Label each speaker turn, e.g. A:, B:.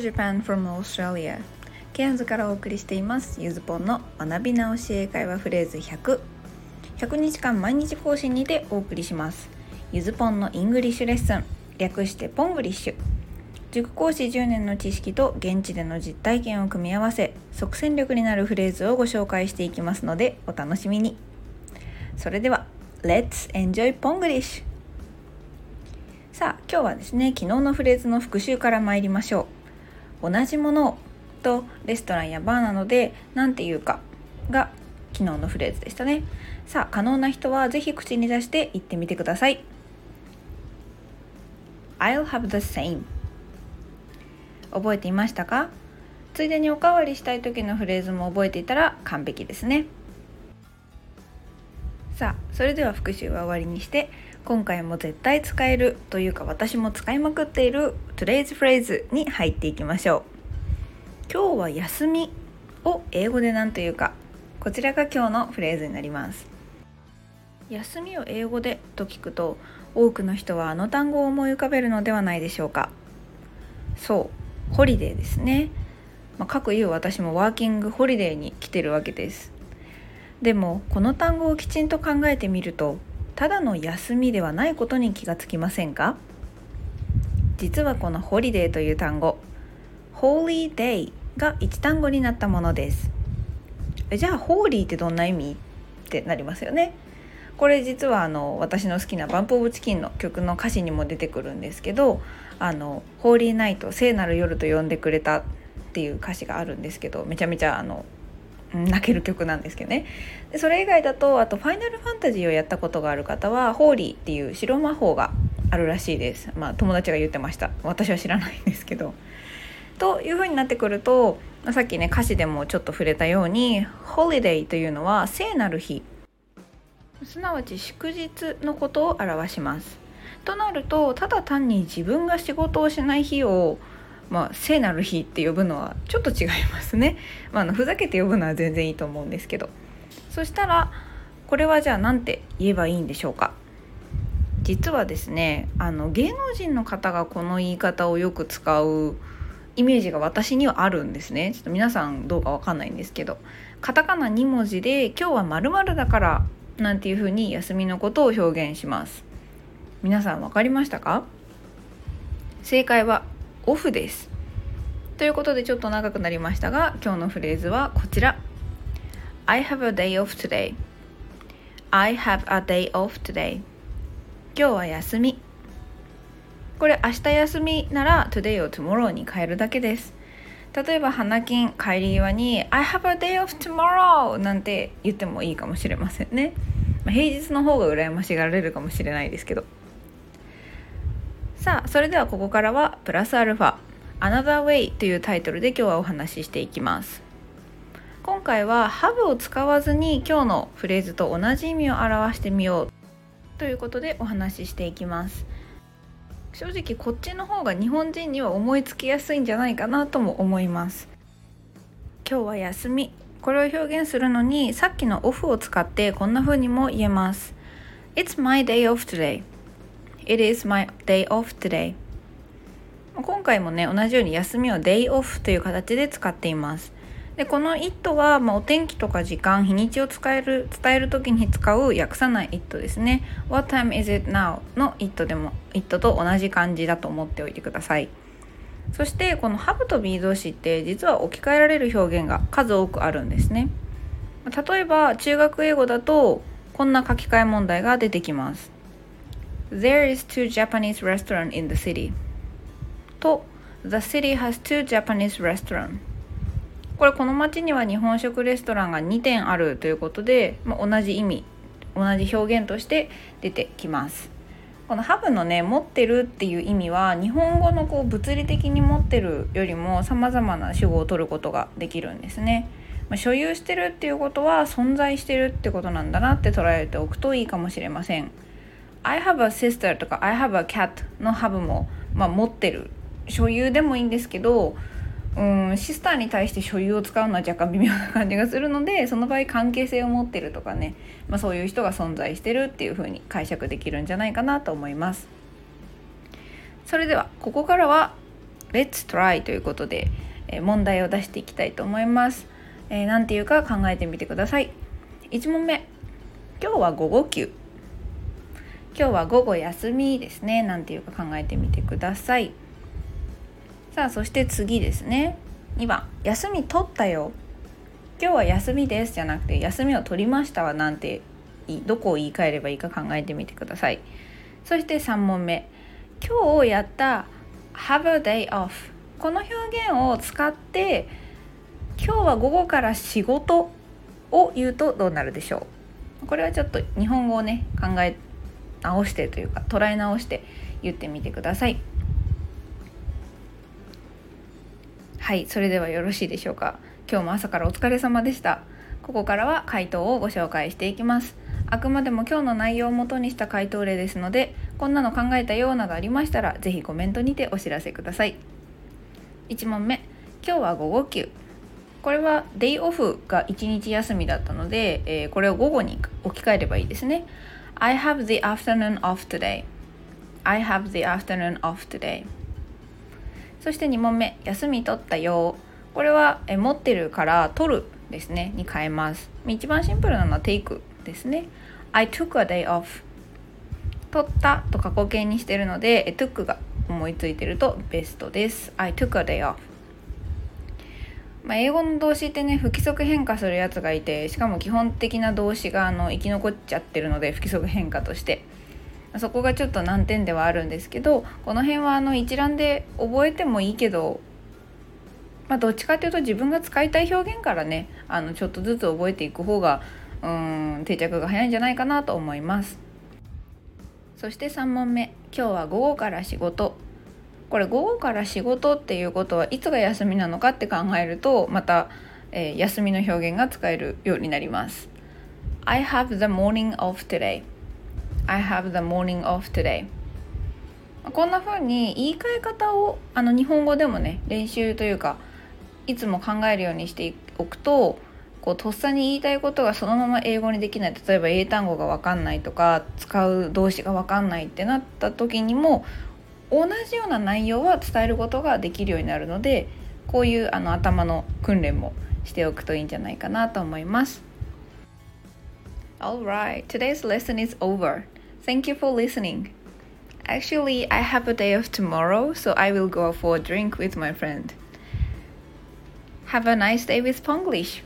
A: Japan from Australia ケアンズからお送りしています。ゆずぽんの学び直し英会話フレーズ100 100日間毎日更新にてお送りします。ゆずぽんの English lesson。略して Ponglish。塾講師10年の知識と現地での実体験を組み合わせ即戦力になるフレーズをご紹介していきますのでお楽しみに。それでは Let's enjoy Ponglish! さあ今日はですね昨日のフレーズの復習から参りましょう。同じものとレストランやバーなので何て言うかが昨日のフレーズでしたね。さあ可能な人はぜひ口に出して言ってみてください。I'll have the same. 覚えていましたか？ついでにおかわりしたい時のフレーズも覚えていたら完璧ですね。さあそれでは復習は終わりにして今回も絶対使えるというか私も使いまくっている Today's Phrase に入っていきましょう。今日は休みを英語で何というかこちらが今日のフレーズになります。休みを英語でと聞くと多くの人はあの単語を思い浮かべるのではないでしょうか。そうホリデーですね、まあ、各言う私もワーキングホリデーに来てるわけです。でもこの単語をきちんと考えてみるとただの休みではないことに気がつきませんか？実はこのホリデーという単語 Holy Day が一単語になったものです。じゃあホーリーってどんな意味？ってなりますよね。これ実はあの私の好きなバンプ・オブ・チキンの曲の歌詞にも出てくるんですけど「あのホーリーナイト聖なる夜」と呼んでくれたっていう歌詞があるんですけどめちゃめちゃあの泣ける曲なんですけどね。でそれ以外だとあと「ファイナルファンタジー」をやったことがある方は「ホーリー」っていう白魔法があるらしいです。まあ友達が言ってました。私は知らないんですけど。というふうになってくるとさっきね歌詞でもちょっと触れたように「ホリデー」というのは聖なる日。すなわち祝日のことを表します。となるとただ単に自分が仕事をしない日をまあ、聖なる日って呼ぶのはちょっと違いますね、まあ、のふざけて呼ぶのは全然いいと思うんですけど。そしたらこれはじゃあ何て言えばいいんでしょうか。実はですねあの芸能人の方がこの言い方をよく使うイメージが私にはあるんですね。ちょっと皆さんどうかわかんないんですけど。カタカナ2文字で「今日はまるだから」なんていう風に休みのことを表現します。皆さん分かりましたか？正解はオフです。ということでちょっと長くなりましたが今日のフレーズはこちら。I have a day off today. I have a day off today. 今日は休み。これ明日休みなら today を tomorrow に変えるだけです。例えば花金帰り際に I have a day off tomorrow なんて言ってもいいかもしれませんね、まあ、平日の方が羨ましがられるかもしれないですけど。さあそれではここからはプラスアルファ Another Way というタイトルで今日はお話ししていきます。今回は have を使わずに今日のフレーズと同じ意味を表してみようということでお話ししていきます。正直こっちの方が日本人には思いつきやすいんじゃないかなとも思います。今日は休みこれを表現するのにさっきのオフを使ってこんな風にも言えます。It's my day off today. It is my day off today. 今回もね同じように休みを day off という形で使っています。でこの it は、まあ、お天気とか時間日にちを使える伝える時に使う訳さない it ですね。What time is it now? の it でも it と同じ感じだと思っておいてください。そしてこの have と be 動詞って実は置き換えられる表現が数多くあるんですね。例えば中学英語だとこんな書き換え問題が出てきます。There is two Japanese restaurant in the city. と The city has two Japanese restaurant. これこの町には日本食レストランが2点あるということで、まあ、同じ意味同じ表現として出てきます。このハブのね持ってるっていう意味は日本語のこう物理的に持ってるよりも様々な主語を取ることができるんですね、まあ、所有してるっていうことは存在してるってことなんだなって捉えておくといいかもしれません。I have a sister とか I have a cat の have も、まあ、持ってる所有でもいいんですけどうんシスターに対して所有を使うのは若干微妙な感じがするのでその場合関係性を持ってるとかね、まあ、そういう人が存在してるっていう風に解釈できるんじゃないかなと思いますそれではここからは Let's try ということで、え問題を出していきたいと思います。えー、ていうか考えてみてください。1問目今日は午後休今日は午後休みですねなんていうか考えてみてください。さあそして次ですね。2番休み取ったよ。今日は休みですじゃなくて休みを取りましたはなんてどこを言い換えればいいか考えてみてください。そして3問目。今日やった have a day off この表現を使って今日は午後から仕事を言うとどうなるでしょう。これはちょっと日本語をね考え直してというか捉え直して言ってみてください。はいそれではよろしいでしょうか。今日も朝からお疲れ様でした。ここからは回答をご紹介していきます。あくまでも今日の内容をもとにした回答例ですのでこんなの考えたようなどありましたら是非コメントにてお知らせください。1問目。今日は午後休。これはデイオフが1日休みだったので、えー、これを午後に置き換えればいいですね。I have the afternoon off today I have the afternoon off today そして2問目休み取ったよこれはえ持ってるから取るですねに変えます一番シンプルなのは take ですね I took a day off 取ったと過去形にしてるので took が思いついてるとベストです I took a day off まあ、英語の動詞ってね不規則変化するやつがいてしかも基本的な動詞があの生き残っちゃってるので不規則変化として。そこがちょっと難点ではあるんですけどこの辺はあの一覧で覚えてもいいけど、まあ、どっちかっていうと自分が使いたい表現からねあのちょっとずつ覚えていく方がうん定着が早いんじゃないかなと思います。そして3問目。今日は午後から仕事。これ午後から仕事っていうことはいつが休みなのかって考えるとまた、えー、休みの表現が使えるようになります。I have the morning off today. I have the morning off today. こんな風に言い換え方をあの日本語でもね練習というかいつも考えるようにしておくとこうとっさに言いたいことがそのまま英語にできない。例えば英単語が分かんないとか使う動詞が分かんないってなった時にも同じような内容は伝えることができるようになるのでこういうあの頭の訓練もしておくといいんじゃないかなと思います。Alright, today's lesson is over. Thank you for listening. Actually, I have a day off tomorrow, so I will go for a drink with my friend. Have a nice day with Ponglish.